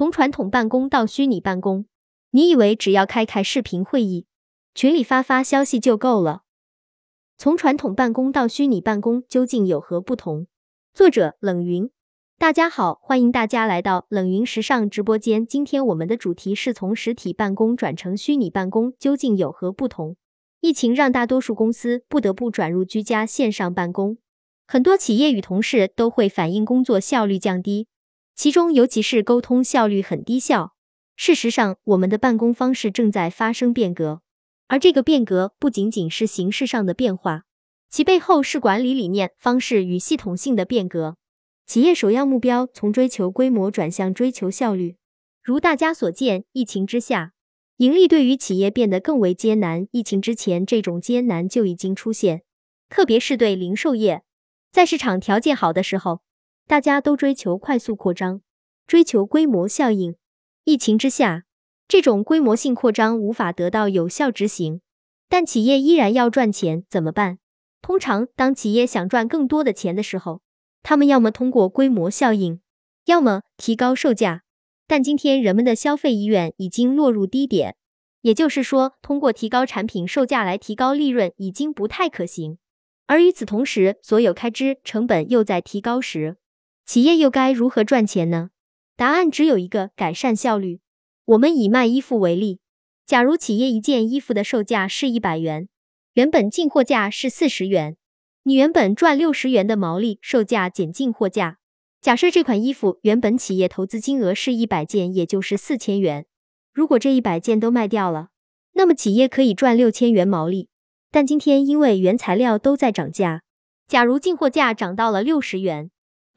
从传统办公到虚拟办公，你以为只要开开视频会议，群里发发消息就够了？从传统办公到虚拟办公究竟有何不同？作者冷云。大家好，欢迎大家来到冷云时尚直播间。今天我们的主题是从实体办公转成虚拟办公究竟有何不同？疫情让大多数公司不得不转入居家线上办公，很多企业与同事都会反映工作效率降低。其中，尤其是沟通效率很低效。事实上，我们的办公方式正在发生变革，而这个变革不仅仅是形式上的变化，其背后是管理理念、方式与系统性的变革。企业首要目标从追求规模转向追求效率。如大家所见，疫情之下，盈利对于企业变得更为艰难。疫情之前，这种艰难就已经出现，特别是对零售业，在市场条件好的时候。大家都追求快速扩张，追求规模效应。疫情之下，这种规模性扩张无法得到有效执行，但企业依然要赚钱，怎么办？通常，当企业想赚更多的钱的时候，他们要么通过规模效应，要么提高售价。但今天人们的消费意愿已经落入低点，也就是说，通过提高产品售价来提高利润已经不太可行。而与此同时，所有开支成本又在提高时，企业又该如何赚钱呢？答案只有一个：改善效率。我们以卖衣服为例，假如企业一件衣服的售价是一百元，原本进货价是四十元，你原本赚六十元的毛利，售价减进货价。假设这款衣服原本企业投资金额是一百件，也就是四千元。如果这一百件都卖掉了，那么企业可以赚六千元毛利。但今天因为原材料都在涨价，假如进货价涨到了六十元。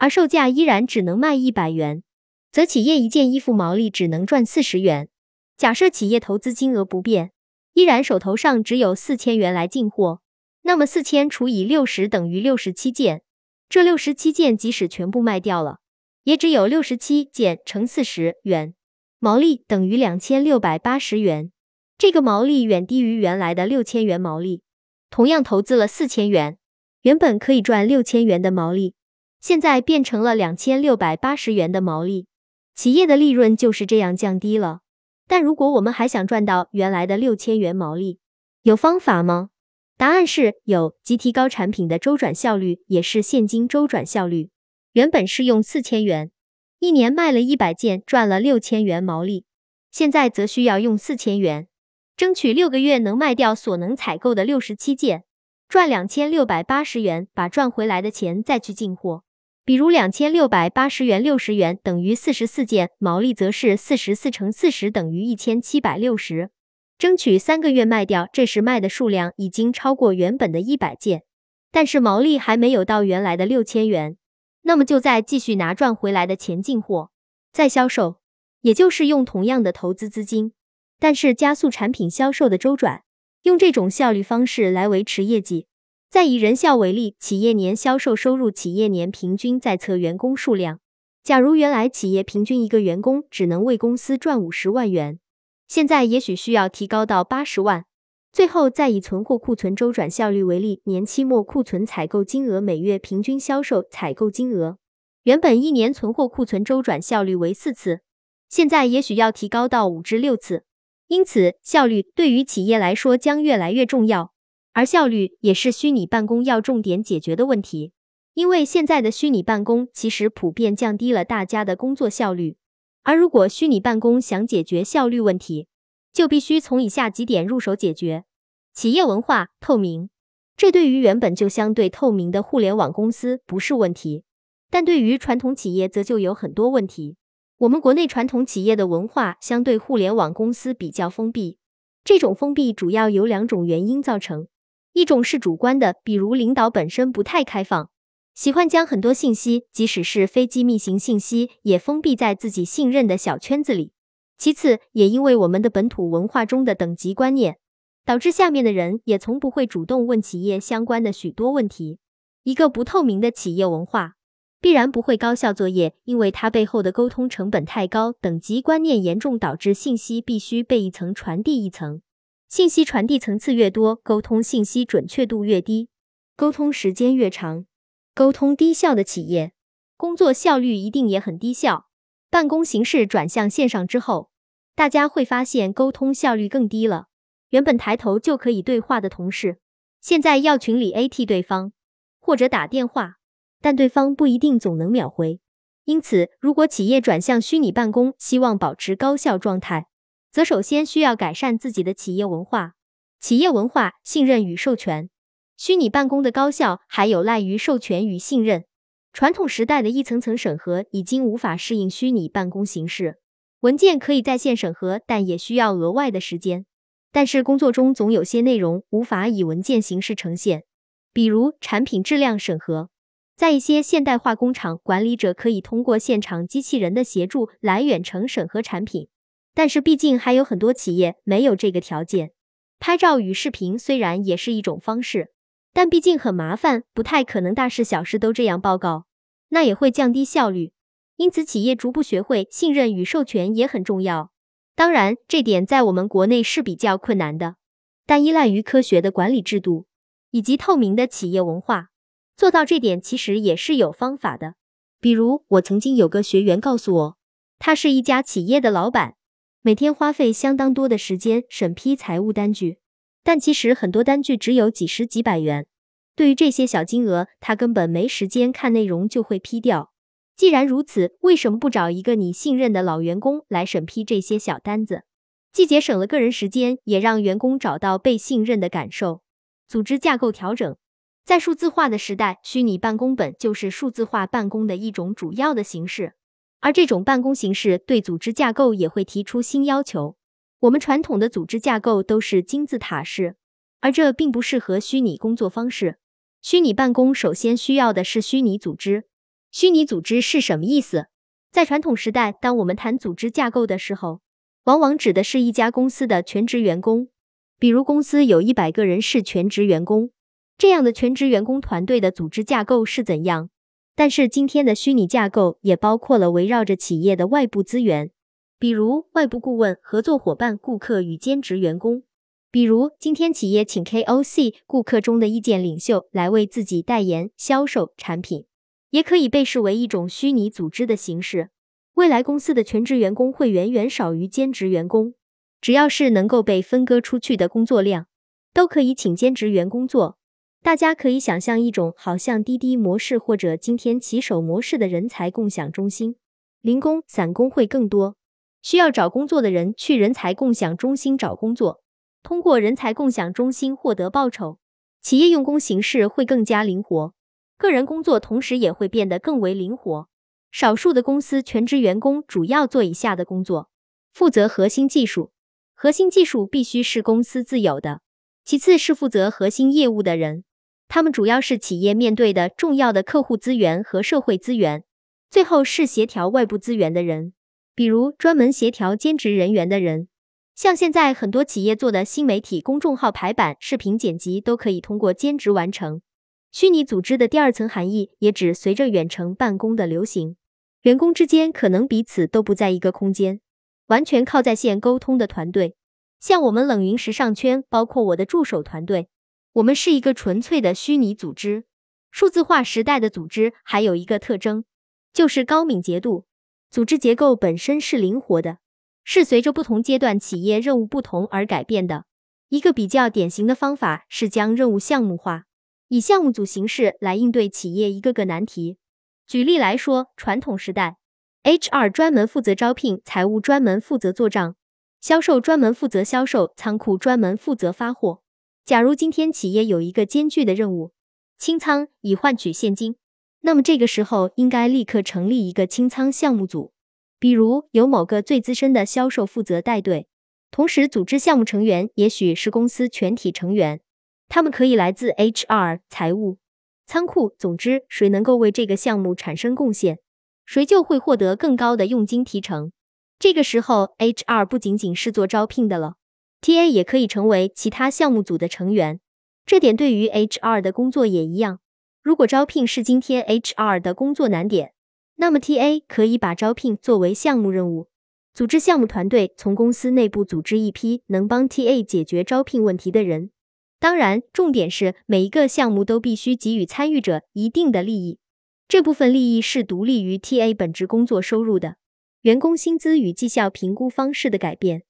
而售价依然只能卖一百元，则企业一件衣服毛利只能赚四十元。假设企业投资金额不变，依然手头上只有四千元来进货，那么四千除以六十等于六十七件。这六十七件即使全部卖掉了，也只有六十七件乘四十元，毛利等于两千六百八十元。这个毛利远低于原来的六千元毛利。同样投资了四千元，原本可以赚六千元的毛利。现在变成了两千六百八十元的毛利，企业的利润就是这样降低了。但如果我们还想赚到原来的六千元毛利，有方法吗？答案是有，即提高产品的周转效率，也是现金周转效率。原本是用四千元，一年卖了一百件，赚了六千元毛利。现在则需要用四千元，争取六个月能卖掉所能采购的六十七件，赚两千六百八十元，把赚回来的钱再去进货。比如两千六百八十元，六十元等于四十四件，毛利则是四十四乘四十等于一千七百六十，争取三个月卖掉。这时卖的数量已经超过原本的一百件，但是毛利还没有到原来的六千元，那么就再继续拿赚回来的钱进货，再销售，也就是用同样的投资资金，但是加速产品销售的周转，用这种效率方式来维持业绩。再以人效为例，企业年销售收入，企业年平均在册员工数量。假如原来企业平均一个员工只能为公司赚五十万元，现在也许需要提高到八十万。最后再以存货库存周转效率为例，年期末库存采购金额，每月平均销售采购金额，原本一年存货库存周转效率为四次，现在也许要提高到五至六次。因此，效率对于企业来说将越来越重要。而效率也是虚拟办公要重点解决的问题，因为现在的虚拟办公其实普遍降低了大家的工作效率。而如果虚拟办公想解决效率问题，就必须从以下几点入手解决：企业文化透明。这对于原本就相对透明的互联网公司不是问题，但对于传统企业则就有很多问题。我们国内传统企业的文化相对互联网公司比较封闭，这种封闭主要由两种原因造成。一种是主观的，比如领导本身不太开放，喜欢将很多信息，即使是非机密型信息，也封闭在自己信任的小圈子里。其次，也因为我们的本土文化中的等级观念，导致下面的人也从不会主动问企业相关的许多问题。一个不透明的企业文化，必然不会高效作业，因为它背后的沟通成本太高，等级观念严重，导致信息必须被一层传递一层。信息传递层次越多，沟通信息准确度越低，沟通时间越长。沟通低效的企业，工作效率一定也很低效。办公形式转向线上之后，大家会发现沟通效率更低了。原本抬头就可以对话的同事，现在要群里 AT 对方或者打电话，但对方不一定总能秒回。因此，如果企业转向虚拟办公，希望保持高效状态，则首先需要改善自己的企业文化。企业文化、信任与授权。虚拟办公的高效还有赖于授权与信任。传统时代的一层层审核已经无法适应虚拟办公形式。文件可以在线审核，但也需要额外的时间。但是工作中总有些内容无法以文件形式呈现，比如产品质量审核。在一些现代化工厂，管理者可以通过现场机器人的协助来远程审核产品。但是毕竟还有很多企业没有这个条件。拍照与视频虽然也是一种方式。但毕竟很麻烦，不太可能大事小事都这样报告，那也会降低效率。因此，企业逐步学会信任与授权也很重要。当然，这点在我们国内是比较困难的，但依赖于科学的管理制度以及透明的企业文化，做到这点其实也是有方法的。比如，我曾经有个学员告诉我，他是一家企业的老板，每天花费相当多的时间审批财务单据。但其实很多单据只有几十几百元，对于这些小金额，他根本没时间看内容就会批掉。既然如此，为什么不找一个你信任的老员工来审批这些小单子？既节省了个人时间，也让员工找到被信任的感受。组织架构调整，在数字化的时代，虚拟办公本就是数字化办公的一种主要的形式，而这种办公形式对组织架构也会提出新要求。我们传统的组织架构都是金字塔式，而这并不适合虚拟工作方式。虚拟办公首先需要的是虚拟组织。虚拟组织是什么意思？在传统时代，当我们谈组织架构的时候，往往指的是一家公司的全职员工。比如公司有一百个人是全职员工，这样的全职员工团队的组织架构是怎样？但是今天的虚拟架构也包括了围绕着企业的外部资源。比如外部顾问、合作伙伴、顾客与兼职员工。比如今天企业请 KOC 顾客中的意见领袖来为自己代言、销售产品，也可以被视为一种虚拟组织的形式。未来公司的全职员工会远远少于兼职员工，只要是能够被分割出去的工作量，都可以请兼职员工做。大家可以想象一种好像滴滴模式或者今天骑手模式的人才共享中心，零工、散工会更多。需要找工作的人去人才共享中心找工作，通过人才共享中心获得报酬，企业用工形式会更加灵活，个人工作同时也会变得更为灵活。少数的公司全职员工主要做以下的工作：负责核心技术，核心技术必须是公司自有的；其次是负责核心业务的人，他们主要是企业面对的重要的客户资源和社会资源；最后是协调外部资源的人。比如专门协调兼职人员的人，像现在很多企业做的新媒体公众号排版、视频剪辑，都可以通过兼职完成。虚拟组织的第二层含义，也指随着远程办公的流行，员工之间可能彼此都不在一个空间，完全靠在线沟通的团队。像我们冷云时尚圈，包括我的助手团队，我们是一个纯粹的虚拟组织。数字化时代的组织还有一个特征，就是高敏捷度。组织结构本身是灵活的，是随着不同阶段企业任务不同而改变的。一个比较典型的方法是将任务项目化，以项目组形式来应对企业一个个难题。举例来说，传统时代，HR 专门负责招聘，财务专门负责做账，销售专门负责销售，仓库专门负责发货。假如今天企业有一个艰巨的任务，清仓以换取现金。那么这个时候应该立刻成立一个清仓项目组，比如由某个最资深的销售负责带队，同时组织项目成员也许是公司全体成员，他们可以来自 HR、财务、仓库，总之谁能够为这个项目产生贡献，谁就会获得更高的佣金提成。这个时候 HR 不仅仅是做招聘的了，TA 也可以成为其他项目组的成员，这点对于 HR 的工作也一样。如果招聘是今天 HR 的工作难点，那么 TA 可以把招聘作为项目任务，组织项目团队，从公司内部组织一批能帮 TA 解决招聘问题的人。当然，重点是每一个项目都必须给予参与者一定的利益，这部分利益是独立于 TA 本职工作收入的。员工薪资与绩效评估方式的改变，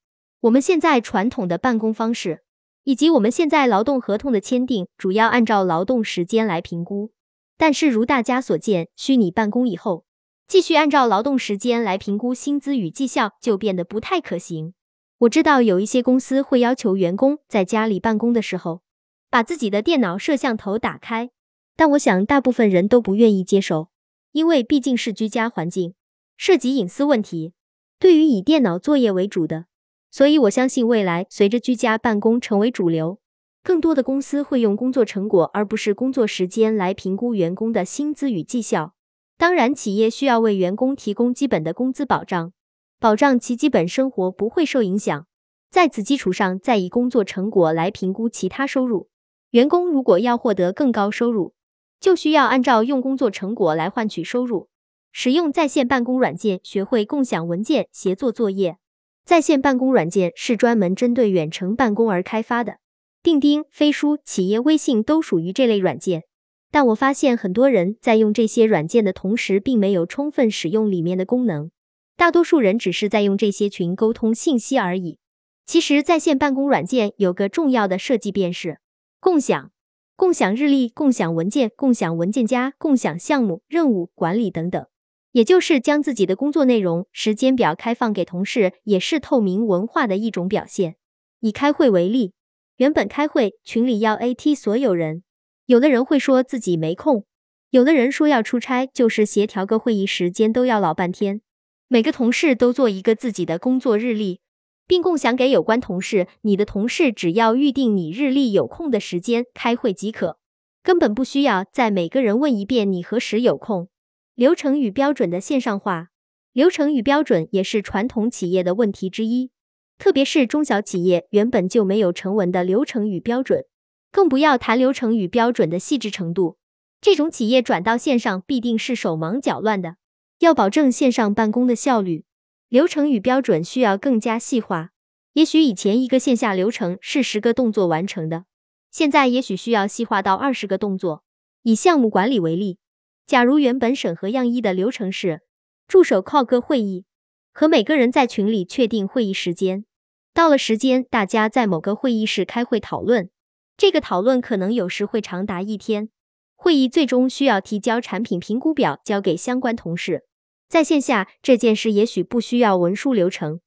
我们现在传统的办公方式，以及我们现在劳动合同的签订，主要按照劳动时间来评估。但是如大家所见，虚拟办公以后，继续按照劳动时间来评估薪资与绩效，就变得不太可行。我知道有一些公司会要求员工在家里办公的时候，把自己的电脑摄像头打开，但我想大部分人都不愿意接受，因为毕竟是居家环境，涉及隐私问题。对于以电脑作业为主的，所以我相信未来随着居家办公成为主流，更多的公司会用工作成果而不是工作时间来评估员工的薪资与绩效。当然，企业需要为员工提供基本的工资保障。保障其基本生活不会受影响，在此基础上再以工作成果来评估其他收入。员工如果要获得更高收入，就需要按照用工作成果来换取收入。使用在线办公软件，学会共享文件、协作作业。在线办公软件是专门针对远程办公而开发的，钉钉、飞书、企业微信都属于这类软件。但我发现很多人在用这些软件的同时，并没有充分使用里面的功能。大多数人只是在用这些群沟通信息而已。其实，在线办公软件有个重要的设计便是共享、共享日历、共享文件、共享文件夹、共享项目、任务管理等等。也就是将自己的工作内容、时间表开放给同事，也是透明文化的一种表现。以开会为例，原本开会群里要 AT 所有人，有的人会说自己没空，有的人说要出差，就是协调个会议时间都要老半天。每个同事都做一个自己的工作日历，并共享给有关同事。你的同事只要预定你日历有空的时间开会即可，根本不需要再每个人问一遍你何时有空。流程与标准的线上化，流程与标准也是传统企业的问题之一，特别是中小企业原本就没有成文的流程与标准，更不要谈流程与标准的细致程度。这种企业转到线上必定是手忙脚乱的。要保证线上办公的效率，流程与标准需要更加细化。也许以前一个线下流程是十个动作完成的，现在也许需要细化到二十个动作。以项目管理为例，假如原本审核样衣的流程是助手靠个会议，和每个人在群里确定会议时间，到了时间大家在某个会议室开会讨论，这个讨论可能有时会长达一天。会议最终需要提交产品评估表交给相关同事。在线下这件事也许不需要文书流程，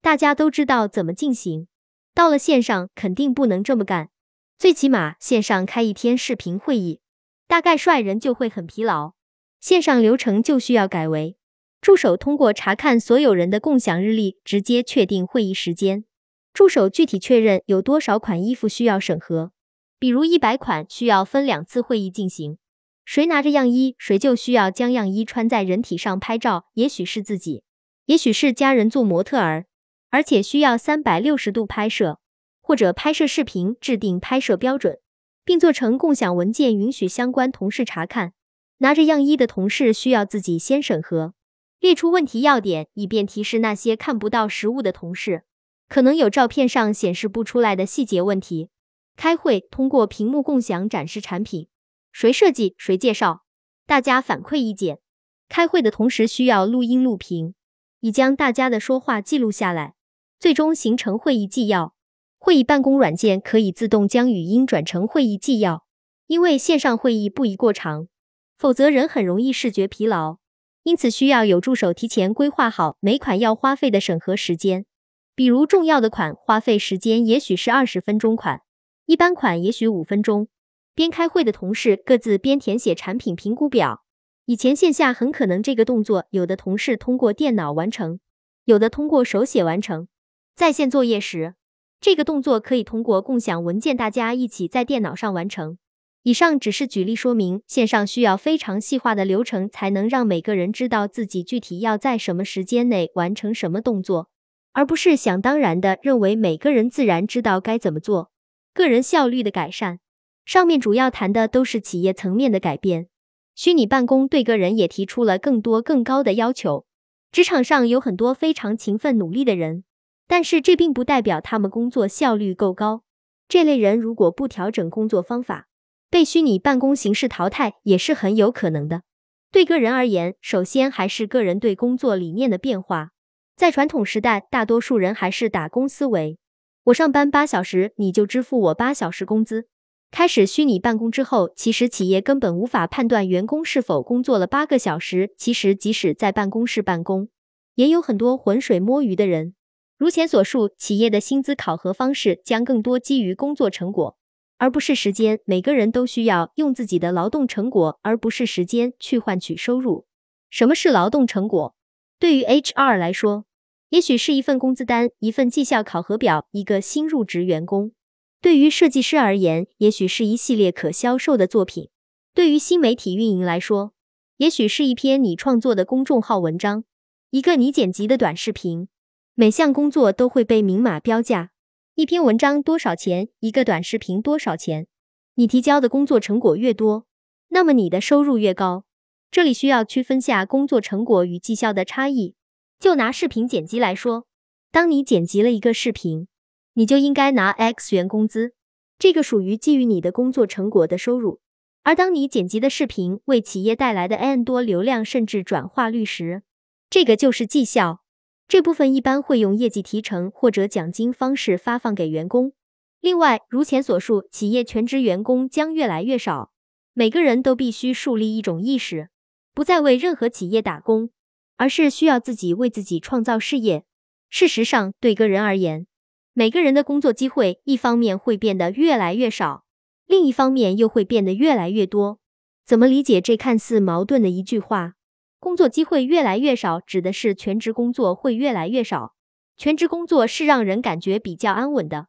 大家都知道怎么进行。到了线上肯定不能这么干，最起码线上开一天视频会议，大概率人就会很疲劳。线上流程就需要改为助手通过查看所有人的共享日历，直接确定会议时间。助手具体确认有多少款衣服需要审核，比如一百款需要分两次会议进行。谁拿着样衣，谁就需要将样衣穿在人体上拍照，也许是自己，也许是家人做模特儿，而且需要三百六十度拍摄，或者拍摄视频，制定拍摄标准，并做成共享文件，允许相关同事查看。拿着样衣的同事需要自己先审核，列出问题要点，以便提示那些看不到实物的同事，可能有照片上显示不出来的细节问题。开会通过屏幕共享展示产品。谁设计谁介绍，大家反馈意见。开会的同时需要录音录屏，以将大家的说话记录下来，最终形成会议纪要。会议办公软件可以自动将语音转成会议纪要，因为线上会议不宜过长，否则人很容易视觉疲劳。因此需要有助手提前规划好每款要花费的审核时间，比如重要的款花费时间也许是二十分钟款，一般款也许五分钟。边开会的同事各自边填写产品评估表。以前线下很可能这个动作有的同事通过电脑完成，有的通过手写完成。在线作业时，这个动作可以通过共享文件，大家一起在电脑上完成。以上只是举例说明，线上需要非常细化的流程，才能让每个人知道自己具体要在什么时间内完成什么动作，而不是想当然的认为每个人自然知道该怎么做。个人效率的改善。上面主要谈的都是企业层面的改变，虚拟办公对个人也提出了更多更高的要求。职场上有很多非常勤奋努力的人，但是这并不代表他们工作效率够高。这类人如果不调整工作方法，被虚拟办公形式淘汰也是很有可能的。对个人而言，首先还是个人对工作理念的变化。在传统时代，大多数人还是打工思维，我上班八小时，你就支付我八小时工资。开始虚拟办公之后，其实企业根本无法判断员工是否工作了八个小时。其实，即使在办公室办公，也有很多浑水摸鱼的人。如前所述，企业的薪资考核方式将更多基于工作成果，而不是时间。每个人都需要用自己的劳动成果，而不是时间去换取收入。什么是劳动成果？对于 HR 来说，也许是一份工资单、一份绩效考核表、一个新入职员工。对于设计师而言，也许是一系列可销售的作品；对于新媒体运营来说，也许是一篇你创作的公众号文章，一个你剪辑的短视频。每项工作都会被明码标价，一篇文章多少钱，一个短视频多少钱。你提交的工作成果越多，那么你的收入越高。这里需要区分下工作成果与绩效的差异。就拿视频剪辑来说，当你剪辑了一个视频。你就应该拿 X 元工资，这个属于基于你的工作成果的收入。而当你剪辑的视频为企业带来的 N 多流量甚至转化率时，这个就是绩效。这部分一般会用业绩提成或者奖金方式发放给员工。另外，如前所述，企业全职员工将越来越少，每个人都必须树立一种意识，不再为任何企业打工，而是需要自己为自己创造事业。事实上，对个人而言，每个人的工作机会，一方面会变得越来越少，另一方面又会变得越来越多。怎么理解这看似矛盾的一句话？工作机会越来越少，指的是全职工作会越来越少。全职工作是让人感觉比较安稳的，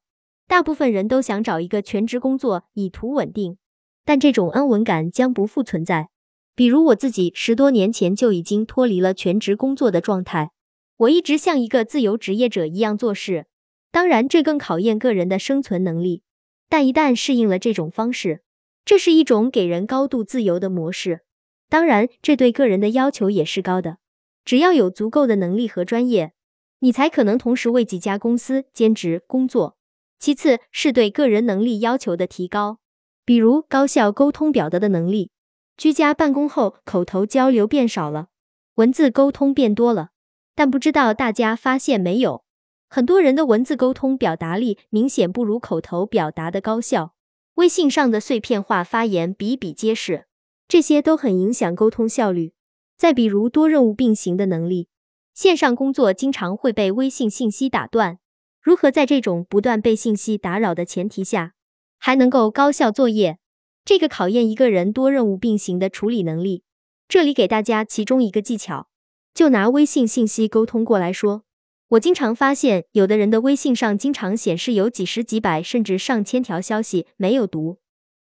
大部分人都想找一个全职工作以图稳定，但这种安稳感将不复存在。比如我自己，十多年前就已经脱离了全职工作的状态，我一直像一个自由职业者一样做事。当然，这更考验个人的生存能力。但一旦适应了这种方式，这是一种给人高度自由的模式。当然，这对个人的要求也是高的。只要有足够的能力和专业，你才可能同时为几家公司兼职工作。其次，是对个人能力要求的提高，比如高效沟通表达的能力。居家办公后，口头交流变少了，文字沟通变多了。但不知道大家发现没有？很多人的文字沟通表达力明显不如口头表达的高效，微信上的碎片化发言比比皆是，这些都很影响沟通效率。再比如多任务并行的能力，线上工作经常会被微信信息打断，如何在这种不断被信息打扰的前提下，还能够高效作业？这个考验一个人多任务并行的处理能力。这里给大家其中一个技巧，就拿微信信息沟通过来说。我经常发现，有的人的微信上经常显示有几十几百甚至上千条消息没有读。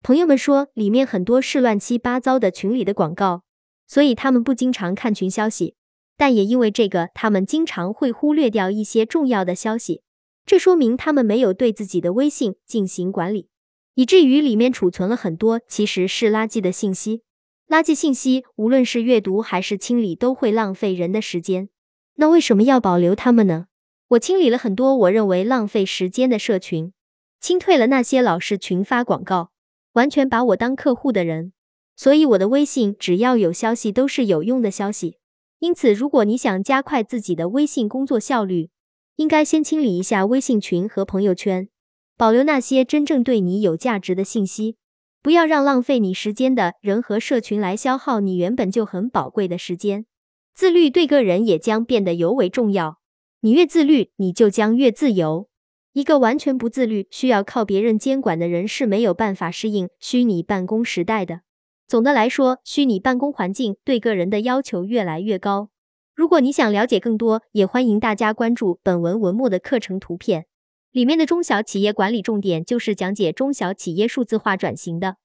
朋友们说，里面很多是乱七八糟的群里的广告，所以他们不经常看群消息。但也因为这个，他们经常会忽略掉一些重要的消息。这说明他们没有对自己的微信进行管理，以至于里面储存了很多其实是垃圾的信息。垃圾信息，无论是阅读还是清理，都会浪费人的时间。那为什么要保留他们呢？我清理了很多我认为浪费时间的社群，清退了那些老是群发广告、完全把我当客户的人。所以我的微信只要有消息都是有用的消息。因此，如果你想加快自己的微信工作效率，应该先清理一下微信群和朋友圈，保留那些真正对你有价值的信息，不要让浪费你时间的人和社群来消耗你原本就很宝贵的时间。自律对个人也将变得尤为重要。你越自律，你就将越自由。一个完全不自律、需要靠别人监管的人是没有办法适应虚拟办公时代的。总的来说，虚拟办公环境对个人的要求越来越高。如果你想了解更多，也欢迎大家关注本文文末的课程图片，里面的中小企业管理重点就是讲解中小企业数字化转型的。